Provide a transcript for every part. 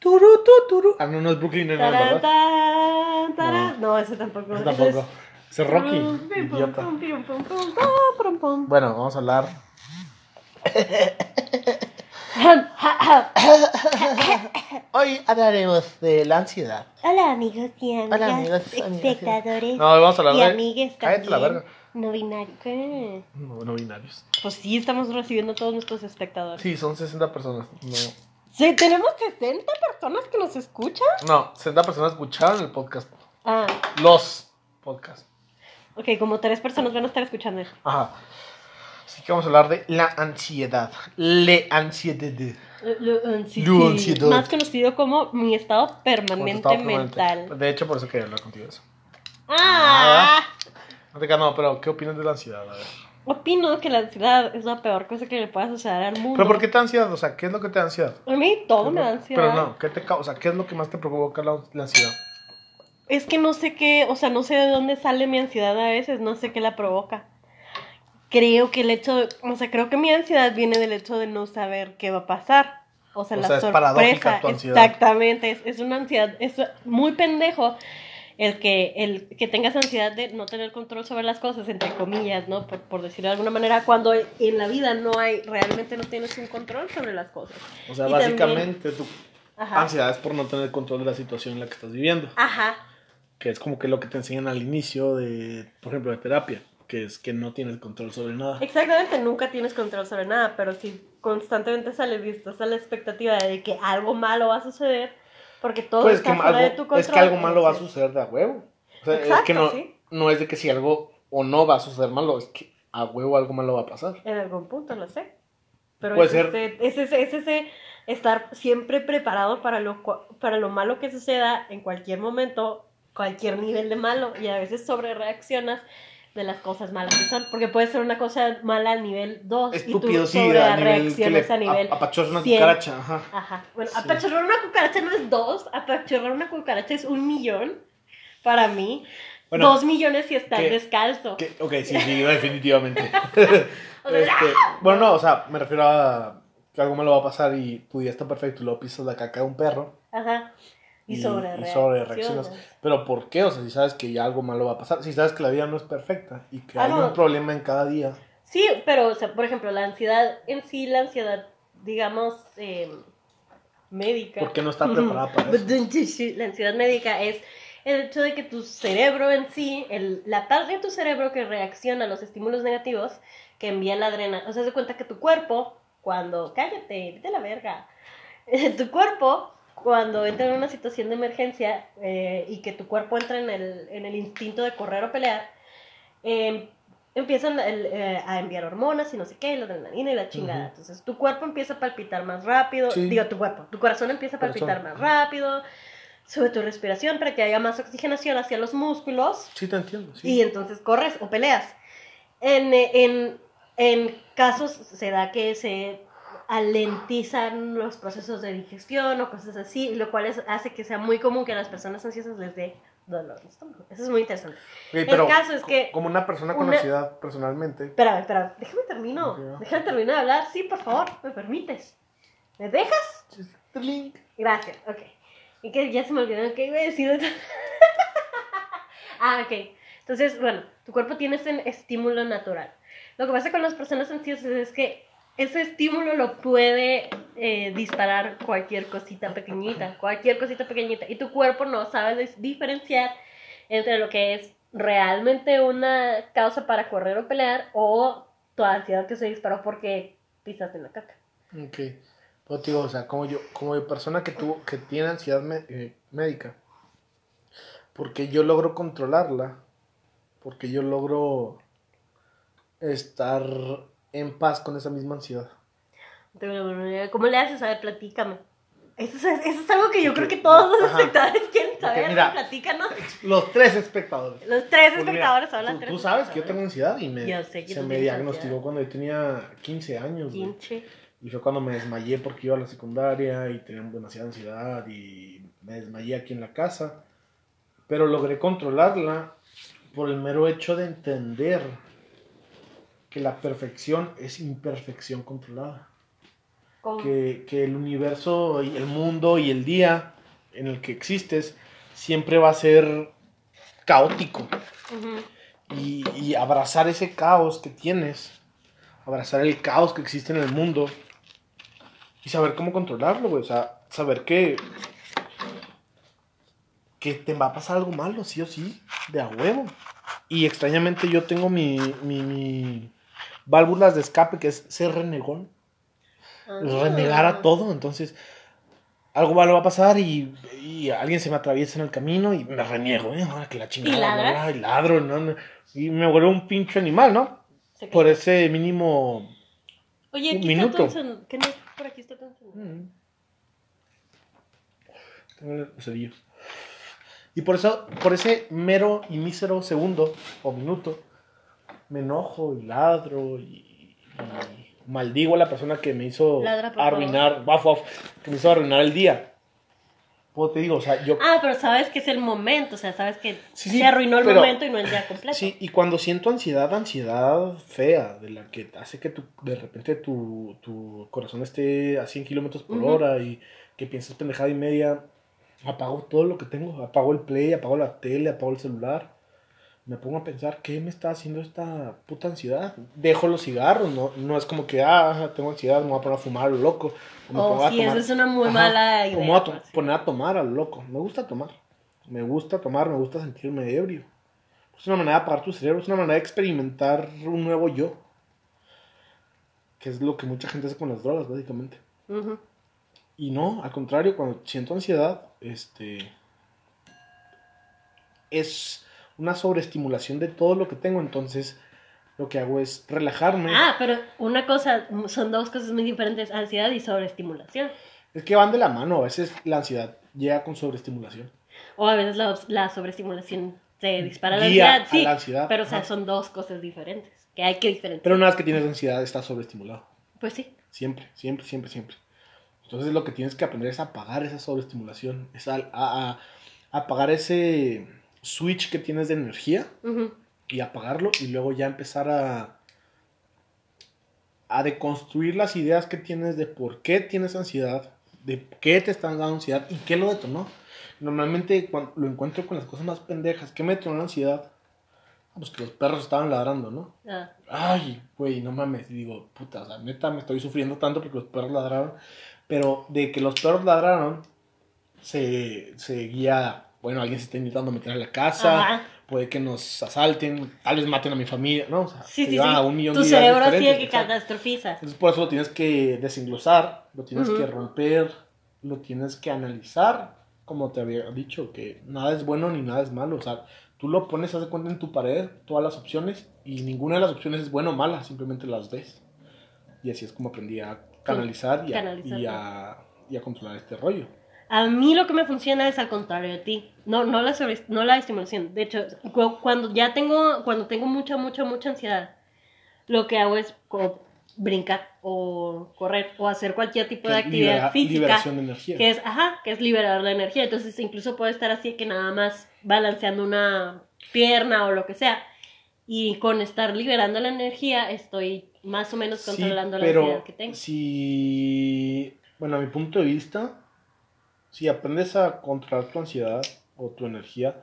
Turu, tu, turu. Ah, no, no es Brooklyn Nine-Nine, ¿verdad? tarán, tarán. No, ese tampoco. Ese tampoco. es- Ese es Rocky, idiota. Bueno, vamos a hablar. Hoy hablaremos de la ansiedad. Hola amigos y amigas, Hola, amigos, espectadores No, vamos a hablar y de. amigues Cállate la verga. No binarios. No, no binarios. Pues sí, estamos recibiendo a todos nuestros espectadores. Sí, son 60 personas. No, Sí, tenemos 60 personas que nos escuchan. no 60 personas escucharon el podcast. Ah, Los podcasts. ok, como tres personas van a estar escuchando. Ajá. Así que vamos a hablar de la ansiedad. Le ansiedad. Sí, ansiedad. Más conocido como mi estado Como permanente mental. De hecho, por eso quería hablar contigo de eso. Ah, No te no, pero ¿qué opinas de la ansiedad? A ver. Opino que la ansiedad es la peor cosa que le pueda suceder al mundo. ¿Pero por qué te da ansiedad? O sea, ¿qué es lo que te da ansiedad? A mí todo me da ansiedad. Pero no, ¿qué te causa? ¿Qué es lo que más te provoca la, la ansiedad? Es que no sé qué, o sea, no sé de dónde sale mi ansiedad a veces, no sé qué la provoca. Creo que el hecho, de- o sea, creo que mi ansiedad viene del hecho de no saber qué va a pasar. O sea, O la sea, es sorpresa. paradójica tu ansiedad. Exactamente, es, es una ansiedad, es muy pendejo el que, el que tengas ansiedad de no tener control sobre las cosas, entre comillas, ¿no? Por, por decirlo de alguna manera, cuando en la vida no hay, realmente no tienes un control sobre las cosas. O sea, Y básicamente tu Ajá. ansiedad es por no tener control de la situación en la que estás viviendo. Ajá. Que es como que lo que te enseñan al inicio de, por ejemplo, de terapia. Que es que no tienes control sobre nada. Exactamente, nunca tienes control sobre nada, pero si constantemente sales y estás a la expectativa de que algo malo va a suceder, porque todo Pues es que, está fuera de tu algo, control. es que algo malo va a suceder de a huevo. O sea, es que no, sí. no es de que si algo o no va a suceder malo, es que a huevo algo malo va a pasar. En algún punto, lo sé. Pero Puede es, ser. ese, es, ese, es ese estar siempre preparado para lo, para lo malo que suceda en cualquier momento, cualquier nivel de malo, y a veces sobre reaccionas de las cosas malas que son, porque puede ser una cosa mala al nivel 2 y tú sobre a nivel que le a nivel a- apachurras una 100. cucaracha, ajá. Ajá. Bueno, Sí. apachurrar una cucaracha no es dos, apachurrar una cucaracha es un millón para mí. Bueno, dos millones si estás que- descalzo. Que- ok, sí, sí, definitivamente. O sea, Este, bueno, no, o sea, me refiero a que algo malo va a pasar y tu día está perfecto y luego pisas la caca de un perro Ajá. Y, sobre, y sobre reaccionas. reaccionas. Pero ¿por qué? O sea, si sabes que ya algo malo va a pasar, si sabes que la vida no es perfecta y que Ah, hay no. un problema en cada día. Sí, pero, o sea, por ejemplo, la ansiedad en sí, la ansiedad, digamos, eh, médica. ¿Por qué no está preparada para eso? La ansiedad médica es el hecho de que tu cerebro en sí, el, la parte de tu cerebro que reacciona a los estímulos negativos, que envía la adrenalina, o sea, se cuenta que tu cuerpo, cuando, cállate, vete la verga, tu cuerpo, cuando entra en una situación de emergencia eh, y que tu cuerpo entra en el, en el instinto de correr o pelear, eh, empiezan el, eh, a enviar hormonas y no sé qué, y la adrenalina y la chingada. Entonces tu cuerpo empieza a palpitar más rápido, Sí. digo tu cuerpo, tu corazón empieza a Corazón. palpitar más rápido, sube tu respiración para que haya más oxigenación hacia los músculos Sí, te entiendo. Sí. y entonces corres o peleas. En, eh, en, en casos se da que se alentizan los procesos de digestión o cosas así, lo cual es- hace que sea muy común que a las personas ansiosas les dé dolor de estómago. Eso es muy interesante. Ok, pero caso es que como una persona con una- ansiedad personalmente, Espérame, espérame, déjame termino. Ok. Déjame terminar de hablar. Sí, por favor, ¿me permites? ¿Me dejas? Gracias, ok. Y que ya se me olvidó que iba a decir. ah, ok. Entonces, bueno, tu cuerpo tiene ese estímulo natural. Lo que pasa con las personas ansiosas es que ese estímulo lo puede eh, disparar cualquier cosita pequeñita, cualquier cosita pequeñita. Y tu cuerpo no sabe diferenciar entre lo que es realmente una causa para correr o pelear o tu ansiedad que se disparó porque pisaste en la caca. Ok. Pues digo, o sea, como yo, como persona que tuvo, que tiene ansiedad me- eh, médica, porque yo logro controlarla, porque yo logro estar en paz con esa misma ansiedad. ¿Cómo le haces? A ver, platícame. Eso es, eso es algo que yo creo que todos los Ajá. espectadores quieren saber. mira. Platícanos. Los tres espectadores. Los tres espectadores hablan tú, tres tú sabes que yo tengo ansiedad y me, Yo sé que se me diagnosticó ansiedad. cuando yo tenía 15 años. güey. Pinche. Y fue cuando me desmayé porque iba a la secundaria y tenía demasiada ansiedad y me desmayé aquí en la casa. Pero logré controlarla por el mero hecho de entender que la perfección es imperfección controlada. ¿Cómo? que, que el universo y el mundo y el día en el que existes siempre va a ser caótico. Y, y abrazar ese caos que tienes, abrazar el caos que existe en el mundo y saber cómo controlarlo, güey. O sea, saber que, que te va a pasar algo malo, sí o sí, de a huevo. Y extrañamente yo tengo mi, mi, mi válvulas de escape, que es ser renegón Ah. renegar a todo. Entonces, algo malo va a pasar y, y alguien se me atraviesa en el camino y me reniego, ¿eh? Ahora que la chingada, ¿Y y ladro, Y me vuelvo un pinche animal, ¿no? Por ese mínimo. Oye, aquí minuto. está Thompson. ¿Qué no? Por aquí está Thompson. Mm. Y por eso, por ese mero y mísero segundo o minuto, me enojo y ladro y, y maldigo a la persona que me hizo Ladra, arruinar, waf, que me hizo arruinar el día. Pues te digo, o sea, yo Ah, pero sabes que es el momento, o sea, sabes que Sí, se arruinó el pero- momento y no el día completo. Sí, y cuando siento ansiedad, ansiedad fea, de la que hace que tu, de repente tu, tu corazón esté a 100 kilómetros por Ujú. hora y que pienses pendejada y media, apago todo lo que tengo, apago el play, apago la tele, apago el celular. Me pongo a pensar, ¿qué me está haciendo esta puta ansiedad? Dejo los cigarros, no, no es como que, ah, tengo ansiedad, me voy a poner a fumar a lo loco. o me pongo Oh, a sí, tomar- esa es una muy Ajá, mala o idea. me voy a to- pues. poner a tomar a lo loco. Me gusta tomar. Me gusta tomar, me gusta sentirme ebrio. Es una manera de apagar tu cerebro, es una manera de experimentar un nuevo yo. Que es lo que mucha gente hace con las drogas, básicamente. Y no, al contrario, cuando siento ansiedad, este. Es una sobreestimulación de todo lo que tengo. Entonces, lo que hago es relajarme. Ah, pero una cosa, son dos cosas muy diferentes, ansiedad y sobreestimulación. Es que van de la mano. A veces la ansiedad llega con sobreestimulación. O a veces la, la sobreestimulación se dispara la ansiedad, sí, la ansiedad, pero o sea, ajá. son dos cosas diferentes, que hay que diferenciar. Pero una vez que tienes ansiedad, estás sobreestimulado. Pues sí. Siempre, siempre, siempre, siempre. Entonces lo que tienes que aprender es apagar esa sobreestimulación, es a, a- a- apagar ese switch que tienes de energía y apagarlo y luego ya empezar a, a deconstruir las ideas que tienes de por qué tienes ansiedad, de qué te están dando ansiedad y qué lo detonó. Normalmente cuando lo encuentro con las cosas más pendejas, ¿qué me detonó la ansiedad? Ah, Pues que los perros estaban ladrando, ¿no? Ah, Ay, güey, no mames. Y digo, puta, o sea, neta, me estoy sufriendo tanto porque los perros ladraron. Pero de que los perros ladraron, se, se guía, bueno, alguien se está intentando meter a la casa, Ajá. puede que nos asalten, tal vez maten a mi familia, ¿no? O sea, Sí, sí, sí. a un millón Tu de cerebro diferentes, que catastrofiza. Entonces por eso lo tienes que desenglosar, lo tienes Ujú. que romper, lo tienes que analizar, como te había dicho, que nada es bueno ni nada es malo. O sea, tú lo pones, haz de cuenta en tu pared, todas las opciones, y ninguna de las opciones es buena o mala, simplemente las ves. Y así es como aprendí a canalizar y a, canalizar, y a, y a controlar este rollo. A mí lo que me funciona es al contrario de ti. No, no, la, sobre- no la estimulación. De hecho, cu- cuando ya tengo, cuando tengo mucha, mucha, mucha ansiedad, lo que hago es como brincar o correr o hacer cualquier tipo de Que actividad libera- física. liberación de energía. Que es, ajá, que es liberar la energía. Entonces, incluso puedo estar así que nada más balanceando una pierna o lo que sea. Y con estar liberando la energía, estoy más o menos Sí, controlando la pero ansiedad que tengo. si, bueno, a mi punto de vista, si aprendes a controlar tu ansiedad o tu energía,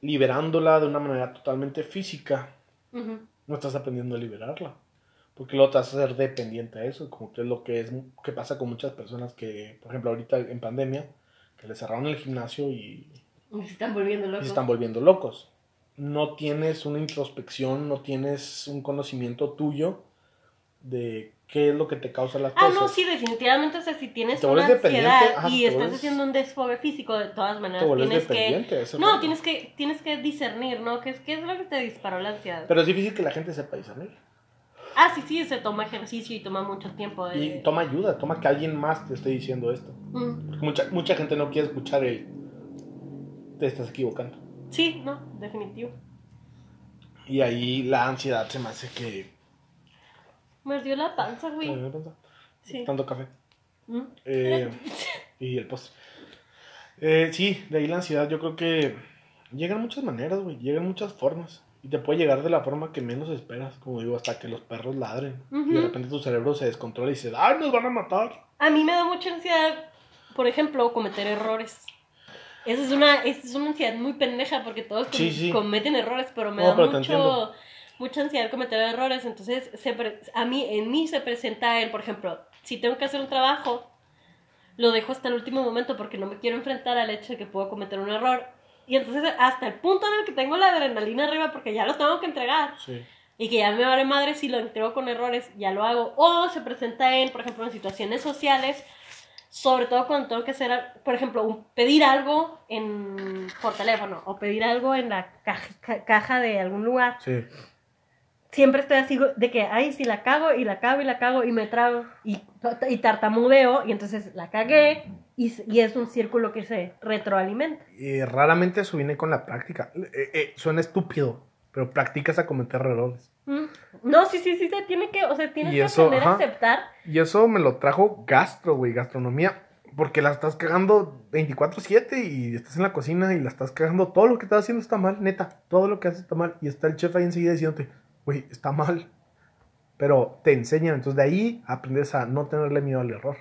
liberándola de una manera totalmente física, no estás aprendiendo a liberarla. Porque luego te vas a hacer dependiente a eso, como que es lo que es que pasa con muchas personas que, por ejemplo, ahorita en pandemia, que le cerraron el gimnasio y, Me están volviendo y se están volviendo locos. No tienes una introspección, no tienes un conocimiento tuyo de qué es lo que te causa las Ah, cosas. no, sí, definitivamente. O sea, si tienes Te una ansiedad ajá, y estás vuelves- haciendo un desfogue físico, de todas maneras te tienes que. No, tienes que, tienes que discernir, ¿no? ¿Qué es, ¿Qué es lo que te disparó la ansiedad? Pero es difícil que la gente sepa discernir. Ah, sí, sí, se toma ejercicio y toma mucho tiempo. De... Y toma ayuda, toma que alguien más te esté diciendo esto. Mm, Porque mucha, mucha gente no quiere escuchar el... Te estás equivocando. Sí, no, definitivo. Y ahí la ansiedad se me hace que... Me ardió la panza, güey. ¿Sabes qué pasa? Sí. Tanto café. Mm. Eh, y el postre. Eh, sí, de ahí la ansiedad yo creo que llegan muchas maneras, güey. Llegan muchas formas. Y te puede llegar de la forma que menos esperas, como digo, hasta que los perros ladren. Y de repente tu cerebro se descontrola y dice, ¡ay, nos van a matar! A mí me da mucha ansiedad, por ejemplo, cometer errores. Esa es una, esa es una ansiedad muy pendeja porque todos com- Sí, sí. cometen errores, pero me No, da pero mucho. Mucha ansiedad cometer errores. Entonces, se pre- a mí, en mí se presenta el, por ejemplo, si tengo que hacer un trabajo, lo dejo hasta el último momento porque no me quiero enfrentar al hecho de que puedo cometer un error. Y entonces, hasta el punto en el que tengo la adrenalina arriba porque ya lo tengo que entregar Sí. y que ya me vale madre si lo entrego con errores, ya lo hago. O se presenta en, por ejemplo, en situaciones sociales, sobre todo cuando tengo que hacer, por ejemplo, un- pedir algo en, por teléfono o pedir algo en la caja, ca- caja de algún lugar. Sí. Siempre estoy así de que, ay, si la cago y la cago y la cago y me trago y, y tartamudeo y entonces la cagué y, y es un círculo que se retroalimenta. Y raramente eso viene con la práctica. Eh, eh, suena estúpido, pero practicas a cometer errores. Mm. No, sí, sí, sí, se tiene que, o sea, tienes Y que eso, aprender a aceptar. Y eso me lo trajo gastro, güey, gastronomía. Porque la estás cagando 24-7 y estás en la cocina y la estás cagando. Todo lo que estás haciendo está mal, neta. Todo lo que haces está mal. Y está el chef ahí enseguida diciéndote, güey, está mal. Pero te enseñan. Entonces de ahí aprendes a no tenerle miedo al error.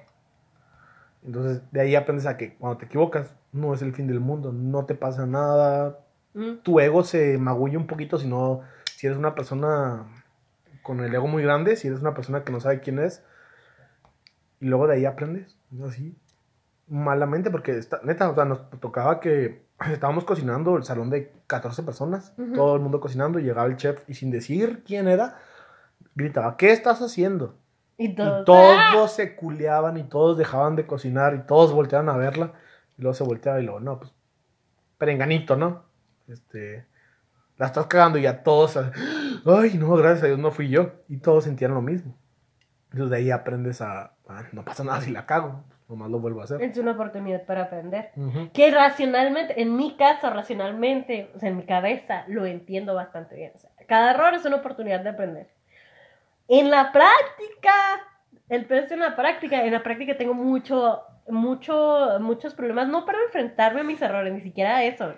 Entonces de ahí aprendes a que cuando te equivocas no es el fin del mundo. No te pasa nada. Mm. Tu ego se magulla un poquito si no... Si eres una persona con el ego muy grande, si eres una persona que no sabe quién es, y luego de ahí aprendes, así, malamente, porque esta- neta, o sea, nos tocaba que estábamos cocinando el salón de 14 personas, todo el mundo cocinando, y llegaba el chef y sin decir quién era, gritaba, ¿qué estás haciendo? Y Y todo. todos se culeaban y todos dejaban de cocinar y todos volteaban a verla, y luego se volteaba y luego, no, pues, perenganito, ¿no? Este, la estás cagando y ya todos, ay, no, gracias a Dios no fui yo, y todos sentían lo mismo. Entonces de ahí aprendes a, "Ah, no pasa nada si la cago, nomás lo vuelvo a hacer. Es una oportunidad para aprender. Ujú. Que racionalmente, en mi caso, racionalmente, o sea, en mi cabeza, lo entiendo bastante bien. O sea, cada error es una oportunidad de aprender. En la práctica, el precio en la práctica, en la práctica tengo mucho, mucho, muchos problemas, no para enfrentarme a mis errores, ni siquiera eso,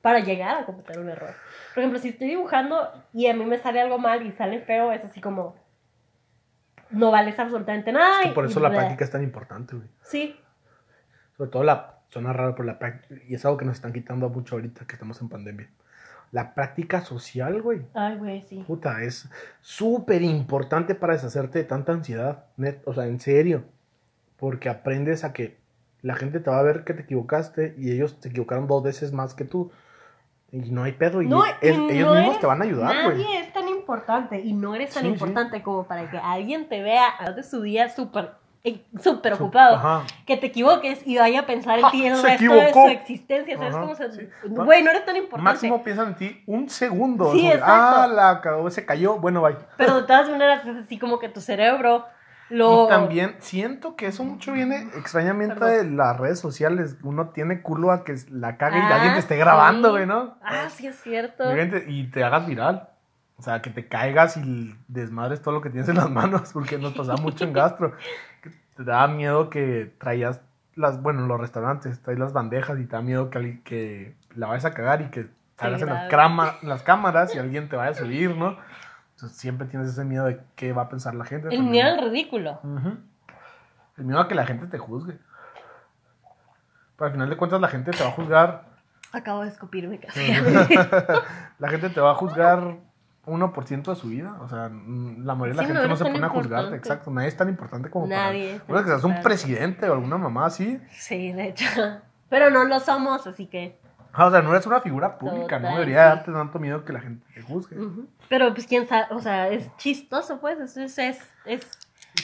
para llegar a cometer un error. Por ejemplo, si estoy dibujando y a mí me sale algo mal y sale feo, es así como, no vales absolutamente nada. Es que por eso y la bleh. práctica es tan importante, güey. Sí, Sobre todo la, suena raro por la práctica, y es algo que nos están quitando mucho ahorita que estamos en pandemia. La práctica social, güey. ay, güey, sí. Puta, es súper importante para deshacerte de tanta ansiedad, net, o sea, en serio. Porque aprendes a que la gente te va a ver que te equivocaste y ellos te equivocaron dos veces más que tú. Y no hay pedo. Y No, es- ellos no mismos te van a ayudar, güey. Importante y no eres tan Sí, sí. importante como para que alguien te vea a de su día súper eh, súper ocupado. Ajá. Que te equivoques y vaya a pensar en ti el se resto de equivocó. su existencia. ¿Sabes Ajá, cómo se.? sí. Güey, no eres tan importante. Máximo piensan en ti un segundo. Sí, exacto. Ah, la cagó, se cayó. Bueno, bye. Pero de todas maneras es así como que tu cerebro lo. Y también siento que eso mucho viene extrañamente Perdón. de las redes sociales. Uno tiene culo a que la cague y Ah, alguien te esté sí. grabando, güey, ¿no? Ah, sí, es cierto. Y Y te hagas viral. O sea, que te caigas y desmadres todo lo que tienes en las manos, porque nos pasaba mucho en gastro. Que te daba miedo que traías las, bueno, en los restaurantes, traes las bandejas y te da miedo que, la vayas a cagar y que salgas en las, crama- las cámaras y alguien te vaya a subir, ¿no? Entonces siempre tienes ese miedo de qué va a pensar la gente. El también. miedo al ridículo. El miedo a que la gente te juzgue. Pero al final de cuentas la gente te va a juzgar. Acabo de escupirme casi. la gente te va a juzgar 1% de su vida. O sea, mm, la mayoría de la no gente no se pone a juzgarte. Exacto. Nadie es tan importante como Nadie es para. Bueno, que seas un presidente o alguna mamá así. Sí, de hecho. Pero no lo somos, así que. Ah, O sea, no eres una figura pública. No Total, debería sí. darte tanto miedo que la gente te juzgue. Pero pues quién sabe, o sea, es chistoso, pues. Es, es, es, es,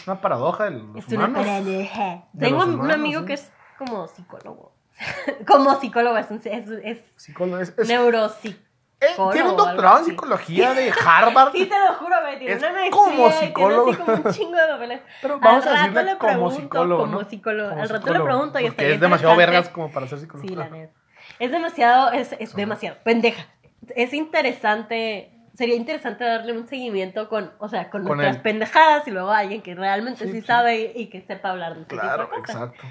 una paradoja de los es una paradoja. De Tengo un amigo sí. que es como psicólogo. como psicólogo, es, un- es, es Psicólogo, es- es- neuropsicólogo. Eh, tiene un doctorado en psicología de Harvard. Sí, te lo juro, güey. Tiene Es una maestría como tiene psicólogo. así como un chingo de papeles. Pero vamos Al a decirle le como pregunto, psicólogo, como psicólogo. Como Al rato psicólogo, le pregunto y estaría es demasiado vergas como para ser psicólogo. Sí, la neta. Es demasiado, es, es demasiado, pendeja. Es interesante, sería interesante darle un seguimiento con, o sea, con, Con nuestras él. pendejadas y luego alguien que realmente Sí, sí, sí. sabe y que sepa hablar de tipo Claro, de cosas. exacto.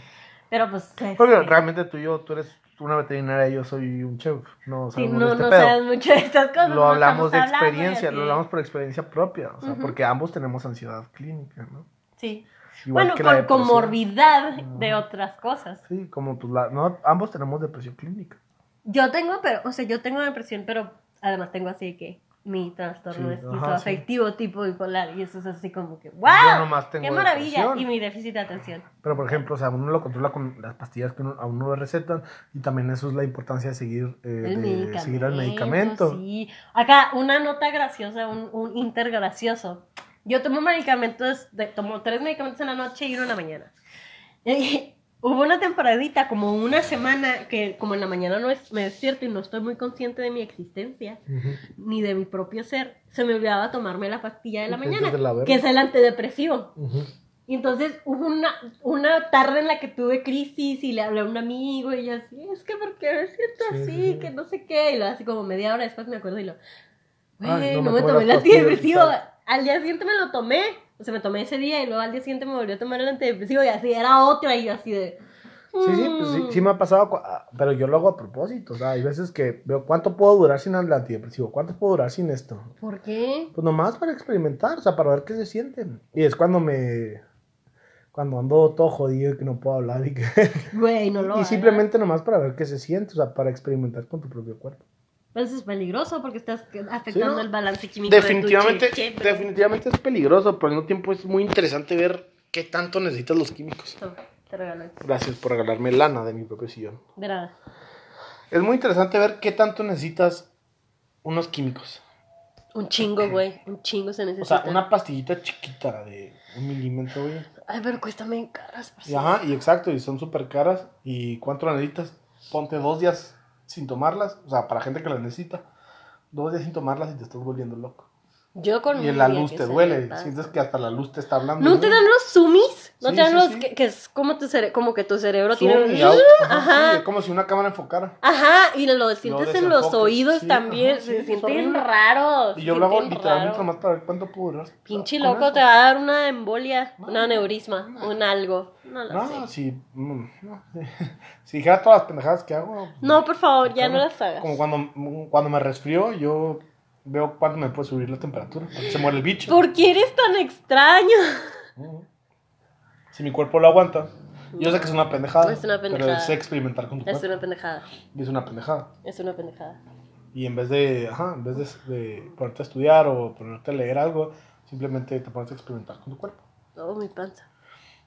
Pero pues. Porque este, realmente tú y yo, tú eres una veterinaria y yo soy un chef. No Sí, sabemos no, de este no pedo. sabes mucho de estas cosas. Lo no hablamos de experiencia, lo hablamos por experiencia propia. O sea, porque ambos tenemos ansiedad clínica, ¿no? Sí. Igual bueno, con comorbidad de otras cosas. Sí, como pues la, no, ambos tenemos depresión clínica. Yo tengo, pero, o sea, yo tengo depresión, pero además tengo así que mi trastorno Sí, es ajá, afectivo tipo bipolar y eso es así como que ¡wow! ¡Qué maravilla! depresión. Y mi déficit de atención. Pero por ejemplo, o sea, uno lo controla con las pastillas que uno- a uno le recetan y también eso es la importancia de seguir, eh, El de medicamento. seguir al medicamento. Sí. Acá, una nota graciosa, un, un inter gracioso. Yo tomo medicamentos, de, tomo tres medicamentos en la noche y uno en la mañana. Hubo una temporadita, como una semana, que como en la mañana no es, me despierto y no estoy muy consciente de mi existencia, ni de mi propio ser, se me olvidaba tomarme la pastilla de la mañana, de la verga. que es el antidepresivo. Y entonces hubo una, una tarde en la que tuve crisis y le hablé a un amigo y yo así, es que porque me siento Sí, así, sí, sí. que no sé qué. Y lo así como media hora después me acuerdo y lo, güey, no, no me tomé el antidepresivo. Al día siguiente me lo tomé, o sea, me tomé ese día y luego al día siguiente me volvió a tomar el antidepresivo y así era otra y yo así de... Sí, sí, pues sí, sí me ha pasado, ah, pero yo lo hago a propósito. O sea, hay veces que veo cuánto puedo durar sin el antidepresivo, cuánto puedo durar sin esto. ¿Por qué? Pues nomás para experimentar, o sea, para ver qué se sienten. Y es cuando me. Cuando ando todo jodido y que no puedo hablar y que. Güey, no lo y hagas. simplemente nomás para ver qué se siente, o sea, para experimentar con tu propio cuerpo. Pero eso es peligroso porque estás afectando ¿no? el balance químico de tu Definitivamente, definitivamente es peligroso, pero al mismo tiempo es muy interesante ver qué tanto necesitas los químicos. Toma, Te regalo esto. Gracias por regalarme lana de mi propio sillón. De nada. Es muy interesante ver qué tanto necesitas unos químicos. Un chingo, güey. Un chingo se O necesita. sea, una pastillita chiquita de un milímetro, güey. Ay, pero cuestan bien caras. por Y ajá, y exacto, y son súper caras. ¿Y cuánto necesitas? Ponte dos días sin tomarlas. O sea, para gente que las necesita. Dos días sin tomarlas y te estás volviendo loco. Yo con Y la luz te duele. Sientes que hasta la luz te está hablando. ¿No te dan los sumis? ¿No Sí, te dan los que, que es como tu cere como que tu cerebro Zoom tiene un... Ajá, Ajá. es como si una cámara enfocara. Ajá, y lo sientes en los oídos también, se sienten raros. Y yo lo hago literalmente nomás para ver cuánto puedo durar. Pinche loco, te va a dar una embolia, No, un aneurisma, no. un algo. No lo No, sé. si, mm, no, si dijera todas las pendejadas que hago. No, por favor, ya no las hagas. Como cuando, cuando me resfrío, yo veo cuánto me puede subir la temperatura. Se muere el bicho. ¿Por qué eres tan extraño? Si mi cuerpo lo aguanta. Yo sé que es una pendejada. Es una pendejada. Pero sé experimentar con tu Es cuerpo. una pendejada, Y es una pendejada. es una pendejada. Y en vez de, ajá, en vez de, de ponerte a estudiar o ponerte a leer algo, simplemente te pones a experimentar con tu cuerpo. Oh, mi panza.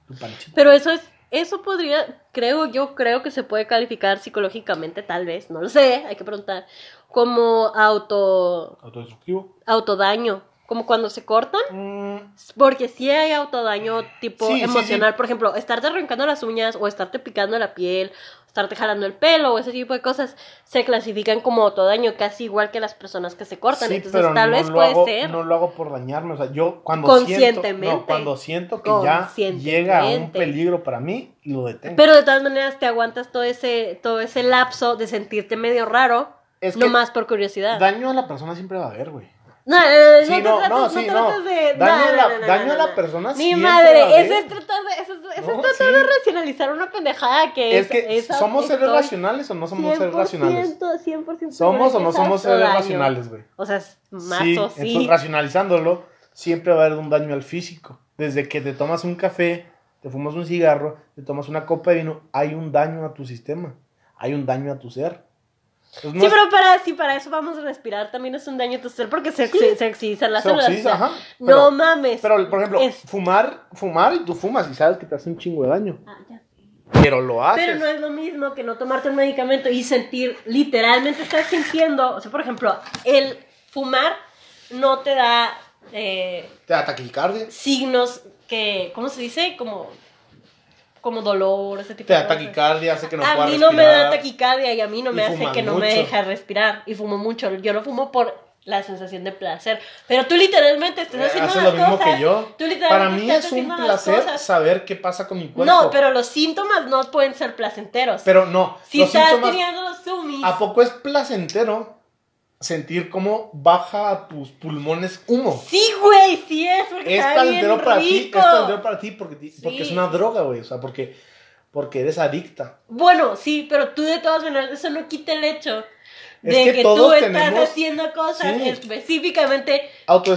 Tu panchito. Pero eso es, eso podría, creo, yo creo que se puede calificar psicológicamente, tal vez, no lo sé, hay que preguntar, como auto, Autodestructivo. autodaño, como cuando se cortan, Mm, porque sí hay autodaño tipo Sí, emocional, sí. por ejemplo, estarte arrancando las uñas o estarte picando la piel, estarte jalando el pelo o ese tipo de cosas se clasifican como autodaño, casi igual que las personas que se cortan, sí, entonces pero tal no vez puede hago- ser. No lo hago por dañarme. O sea, yo cuando Conscientemente. siento, no, cuando siento que ya llega a un peligro para mí, lo detengo. Pero de todas maneras te aguantas todo ese, todo ese lapso de sentirte medio raro, es que nomás por curiosidad. daño a la persona siempre va a haber, güey. No, no, no, Sí, no, no, te trates, no sí, trates no. de... Daño a la- daño a la persona Mi madre, eso es tratar de, eso es, eso No, es tratar sí. de racionalizar una pendejada que es... Es que, ¿somos seres racionales o no somos seres racionales? 100%, 100% ¿Somos o no somos es seres daño. racionales, güey? O sea, más sí, o sí. entonces racionalizándolo, siempre va a haber un daño al físico. Desde que te tomas un café, te fumas un cigarro, te tomas una copa de vino, hay un daño a tu sistema, hay un daño a tu ser. No Sí, es- pero para, sí, para eso vamos a respirar también es un daño a tu ser porque se, oxi- se oxidan las se células. oxidiza, o sea, ajá, pero- no mames. Pero, por ejemplo, Es- fumar, fumar y tú fumas y sabes que te hace un chingo de daño. Ah, ya. Pero lo haces. Pero no es lo mismo que no tomarte un medicamento y sentir, literalmente estás sintiendo, o sea, por ejemplo, el fumar no te da eh, Te da taquicardia, signos que, ¿cómo se dice? Como, como dolor, ese tipo te de da cosas. taquicardia, hace que no a puedas mí no me da taquicardia y a mí no me hace que no me deja respirar y fumo mucho. Yo lo fumo por la sensación de placer. Pero tú literalmente estás Eh, haciendo hace las lo mismo cosas. que yo. Tú literalmente Para mí es un placer saber qué pasa con mi cuerpo. No, pero los síntomas no pueden ser placenteros. Pero no, si los estás síntomas, teniendo los zoomies, ¿a poco es placentero sentir cómo baja a tus pulmones humo? sí, güey, sí es, porque Es placentero para ti, es para ti porque, porque es una droga, güey. O sea, porque porque eres adicta. Bueno, sí, pero tú de todas maneras, eso no quita el hecho Es de que que, tú estás haciendo cosas Sí. específicamente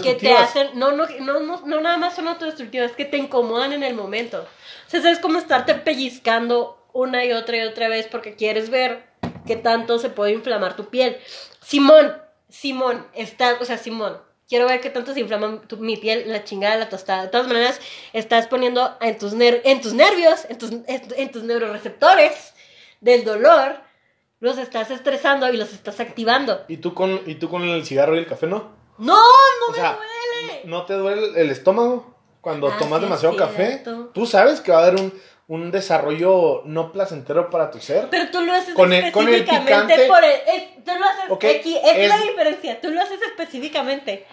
que te hacen, no, no, no, no, no nada más son autodestructivas, es que te incomodan en el momento. O sea, es como estarte pellizcando una y otra y otra vez porque quieres ver qué tanto se puede inflamar tu piel. Simón, Simón, está, o sea, Simón, quiero ver qué tanto se inflama tu- mi piel, la chingada, la tostada. De todas maneras, estás poniendo en tus, ner- en tus nervios, en tus, en tus neuroreceptores del dolor, los estás estresando y los estás activando. ¿Y tú, con, ¿Y tú con el cigarro y el café no? No, no O me sea, duele. ¿No te duele el- estómago cuando Ah, tomas sí, demasiado café? Tú sabes que va a haber un, un desarrollo no placentero para tu ser. Pero tú lo haces Con el- con el específicamente picante- por el... es- tú lo haces... Ok, aquí, esa es la es- diferencia. Tú lo haces específicamente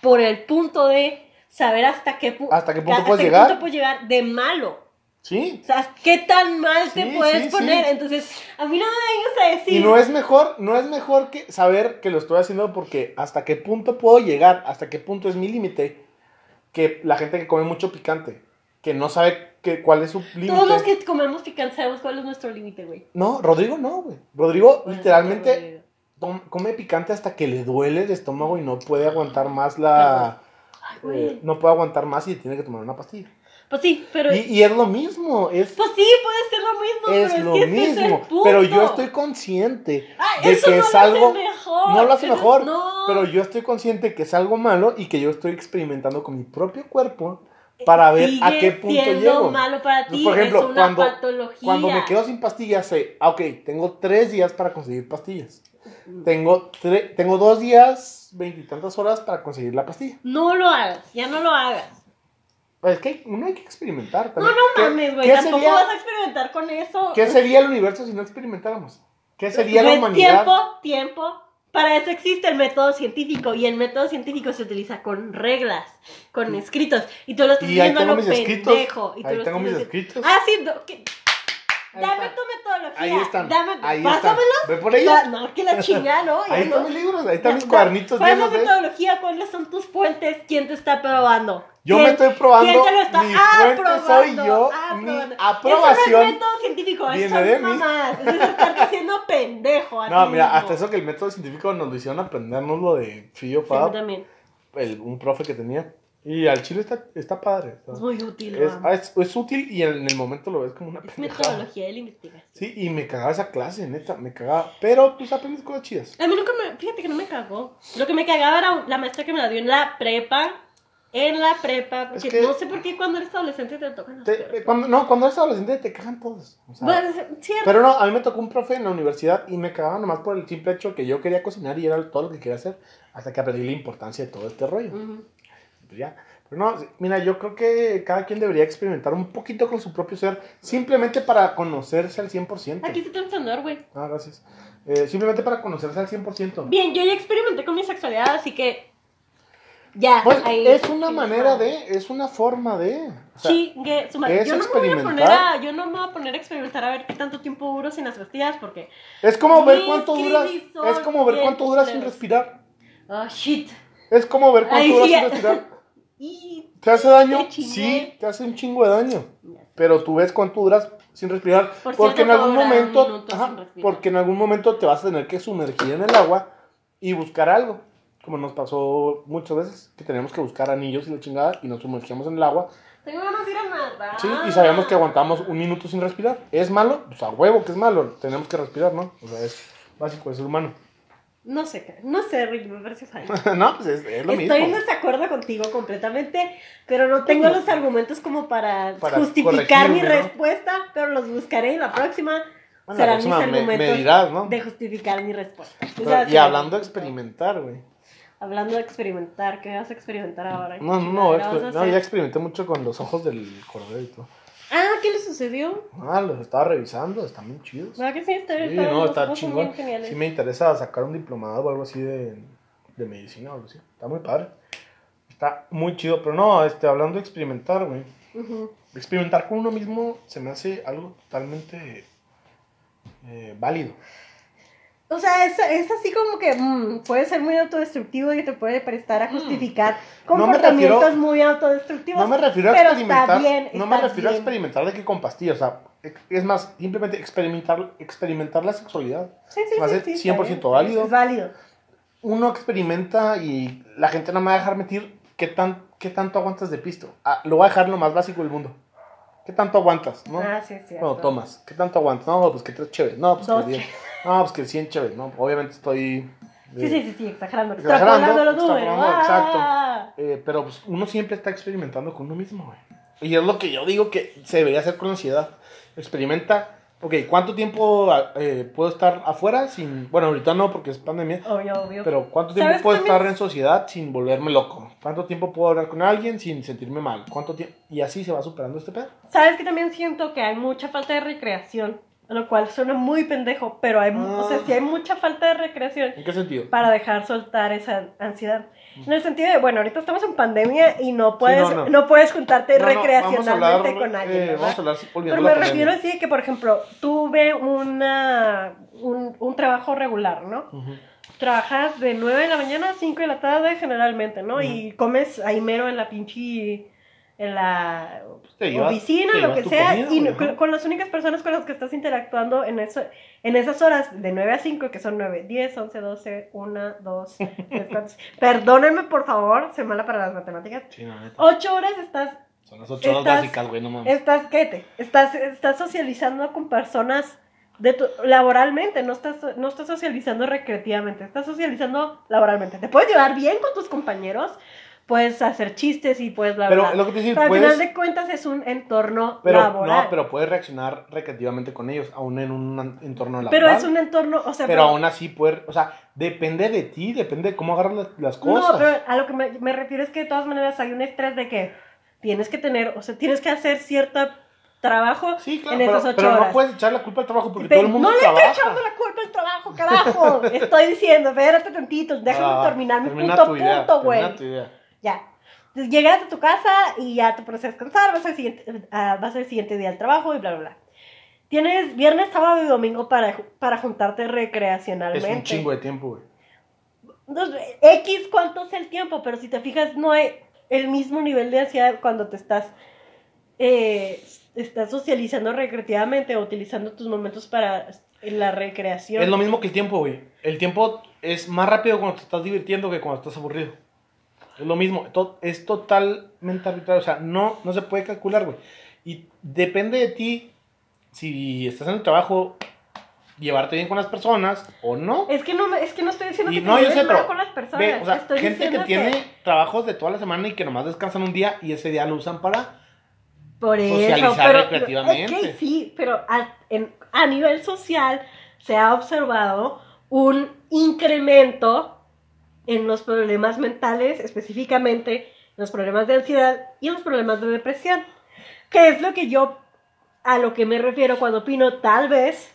por el punto de saber hasta qué, pu- ¿Hasta qué punto ca- puedes qué llegar? punto puedes llegar de malo. Sí. O sea, qué tan mal te puedes sí, poner. sí. Entonces, a mí no me vengas a decir... Y no es mejor, no es mejor que saber que lo estoy haciendo porque hasta qué punto puedo llegar, hasta qué punto es mi límite, que la gente que come mucho picante, que no sabe cuál es su límite. Todos los que comemos picante sabemos cuál es nuestro límite, güey. No, Rodrigo no, güey. Rodrigo Bueno, literalmente Rodrigo. come picante hasta que le duele el estómago y no puede aguantar más la... Ay, eh, güey. no puede aguantar más y tiene que tomar una pastilla. Pues sí, pero... Y, y es lo mismo, es, Pues sí, puede ser lo mismo, es pero lo es que ese es el mismo. punto. Pero yo estoy consciente Ay, de eso que no es lo algo... hace mejor. No lo hace mejor, no. pero yo estoy consciente que es algo malo y que yo estoy experimentando con mi propio cuerpo para ver a qué punto llego. malo para ti, Por ejemplo, es una cuando, patología. cuando me quedo sin pastillas, sé, ah, ok, tengo tres días para conseguir pastillas. Tengo, tre- tengo dos días, veintitantas horas para conseguir la pastilla. No lo hagas, ya no lo hagas. Pues es que uno hay que experimentar No, también. no ¿Qué- mames, güey, ¿qué tampoco sería, vas a experimentar con eso. ¿Qué sería el universo si no experimentáramos? ¿Qué sería la humanidad? Tiempo, tiempo. Para eso existe el método científico y el método científico se utiliza con reglas, con escritos. Y tú lo estás Y ahí a lo mis escritos. pendejo. Y tú Ahí tengo mis escritos. Ah, sí, no, que- dame tu metodología. Ahí están. Dame, ahí están. pásamelos. Ve por ellos. No, que la chingada, ¿no? Ahí no. están mis libros, ahí están mis cuadernitos ¿Cuál es la metodología? ¿Cuáles son tus fuentes? ¿Quién te está probando? Yo ¿Quién- me estoy probando, ¿Quién te lo está mi aprobando? soy yo, mi Aprobando. Eso aprobación no es método científico, eso viene de mí. Eso es estarte haciendo pendejo a No, mira, mismo. hasta eso que el método científico nos lo hicieron aprendernos lo de Sí, mí Fab, también. el- un profe que tenía. Y al chile está, está padre. Es muy útil, es, ¿no? es- es útil y en el momento lo ves como una Es pendejada. metodología de la investigación. Sí, y me cagaba esa clase, neta, me cagaba. Pero pues aprendes cosas chidas. A mí nunca me. Fíjate que no me cagó. Lo que me cagaba era la maestra que me la dio en la prepa. En la prepa. Porque Es que- no sé por qué cuando eres adolescente te tocan Te- peores. cuando, no, cuando eres adolescente te cagan todos. o sea, Bueno. Pero no, a mí me tocó un profe en la universidad y me cagaba nomás por el simple hecho que yo quería cocinar y era todo lo que quería hacer hasta que aprendí la importancia de todo este rollo. Ujú. Pues ya. Pero no, mira, yo creo que cada quien debería experimentar un poquito con su propio ser, simplemente para conocerse al 100%. Aquí está tu encendedor, güey. Ah, gracias. Eh, simplemente para conocerse al 100%. Bien, yo ya experimenté con mi sexualidad, así que. Ya, Pues ahí. es una manera de, es una forma de. o sea, Chingue su madre. es Yo no me voy a poner a, yo no me voy a poner a experimentar a ver qué tanto tiempo duro sin las pastillas porque. es como ver cuánto duras, es como ver cuánto duras sin respirar. Oh, shit. Es como ver cuánto duras sin respirar. Y. ¿Te hace daño? Chingué. Sí, te hace un chingo de daño. Pero tú ves cuánto duras sin respirar. Por porque en algún momento, ajá, porque en algún momento te vas a tener que sumergir en el agua y buscar algo. Como nos pasó muchas veces, que teníamos que buscar anillos y la chingada y nos sumergíamos en el agua. Tengo ganas de ir a nadar. Sí, y sabíamos que aguantábamos un minuto sin respirar. ¿Es malo? Pues a huevo que es malo. Tenemos que respirar, ¿no? O sea, es básico, es humano. No sé, no sé, Rick, me parece fine. no, pues es, es lo Estoy en mismo. desacuerdo contigo completamente, pero no tengo los argumentos como para, Para justificar mi respuesta, pero los buscaré y la próxima Bueno, la serán mis próxima me- me argumentos dirás, ¿no? de justificar mi respuesta. Pero- y hablando de experimentar, güey. Hablando de experimentar, ¿qué vas a experimentar ahora? No, no, no, ya experimenté mucho con los ojos del cordero y todo. Ah, ¿qué le sucedió? Ah, los estaba revisando, están bien chidos. ¿Verdad que sí? Está, Sí, está- no, está chingón. bien. Sí me interesa sacar un diplomado o algo así de, de medicina o algo así. Está muy padre. Está muy chido, pero no, este, hablando de experimentar, güey. Experimentar con uno mismo se me hace algo totalmente eh, válido. O sea, es, es así como que mm, puede ser muy autodestructivo y te puede prestar a justificar Mm. No me comportamientos refiero- muy autodestructivos. No me refiero a experimentar. Bien, no me refiero a bien. experimentar de que con pastillas. O sea, es más, simplemente experimentar, experimentar la sexualidad. Sí, sí, va a sí, ser sí, 100% está bien, válido. Es válido. Uno experimenta y la gente no me va a dejar mentir qué, tan, qué tanto aguantas de pisto. Ah, lo voy a dejar lo más básico del mundo. ¿Qué tanto aguantas? ¿no? Ah, sí, es cierto. No, tomas. ¿Qué tanto aguantas? No, pues que tres chéves. No, pues que diez. No, pues que 100 chéves. No, obviamente estoy. Sí, eh, sí, sí, sí, exagerando. Exagerando, los números. extrapolando, exacto. Ah. eh, pero pues, uno siempre está experimentando con uno mismo, güey. Y es lo que yo digo que se debería hacer con ansiedad. Experimenta. Ok, ¿cuánto tiempo eh, puedo estar afuera sin. Bueno, ahorita no porque es pandemia. Obvio, obvio. Pero ¿cuánto tiempo ¿Sabes puedo también? estar en sociedad sin volverme loco? ¿Cuánto tiempo puedo hablar con alguien sin sentirme mal? ¿Cuánto tiempo? Y así se va superando este pedo. Sabes que también siento que hay mucha falta de recreación, lo cual suena muy pendejo, pero hay, mu- o sea, Ah. sí hay mucha falta de recreación ¿En qué sentido? para dejar soltar esa ansiedad. En el sentido de, bueno, ahorita estamos en pandemia y no puedes, no, no, no. puedes juntarte No, recreacionalmente hablar, con alguien. eh, vamos a hablar Pero me refiero así que, por ejemplo, tuve una, un, un trabajo regular, ¿no? Trabajas de 9 de la mañana a 5 de la tarde generalmente, ¿no? Y comes ahí mero en la pinche... En la Te llevas- oficina, lo que sea, comida, y no- con, las únicas personas con las que estás interactuando en, eso, en esas horas de 9 a 5, que son 9, 10, 11, 12, 1, 2, 3, 4. Perdónenme, por favor, soy mala para las matemáticas. Sí, no, neta. 8 horas estás Son las ocho horas Estás- básicas, güey, no mames. Estás, ¿qué te? Estás, estás socializando con personas de tu- laboralmente, no estás, no estás socializando recreativamente, estás socializando laboralmente. Te puedes llevar bien con tus compañeros, puedes hacer chistes y puedes bla, Pero bla. lo que te decía, Pero al final de cuentas es un entorno Pero, laboral. no, pero puedes reaccionar recreativamente con ellos, aún en un entorno laboral. Pero es un entorno, o sea, Pero aún así, puede, o sea, depende de ti, depende de cómo agarras las, las cosas. No, pero a lo que me, me refiero es que de todas maneras hay un estrés de que tienes que tener, o sea, tienes que hacer cierto trabajo Sí, claro, en pero, esas ocho pero horas. no puedes echar la culpa al trabajo porque todo el mundo no le trabaja. estoy echando la culpa al trabajo, carajo. Estoy diciendo, espérate tantito, déjame Ah, terminar mi termina punto punto, güey. Ya. Entonces, llegas a tu casa y ya te pones a descansar, vas al siguiente, ah, vas al siguiente día al trabajo y bla, bla, bla. Tienes viernes, sábado y domingo para, para juntarte Es recreacionalmente. un chingo de tiempo, güey. X, ¿cuánto es el tiempo? Pero si te fijas, no hay el mismo nivel de ansiedad cuando te estás, eh, estás socializando recreativamente o utilizando tus momentos para la recreación. Es lo mismo que el tiempo, güey. El tiempo es más rápido cuando te estás divirtiendo que cuando estás aburrido. Es lo mismo. Es totalmente arbitrario. O sea, no, no se puede calcular, güey. Y depende de ti si estás en el trabajo, llevarte bien con las personas o no. Es que no, es que no estoy diciendo Y que te no, yo lleves sé, pero con las personas. Ve, o sea, Estoy gente que tiene trabajos de toda la semana y que nomás descansan un día y ese día lo usan para... por eso, socializar pero recreativamente. sí, pero a, en- a nivel social se ha observado un incremento en los problemas mentales, específicamente en los problemas de ansiedad y los problemas de depresión. Que es lo que yo, a lo que me refiero cuando opino, tal vez,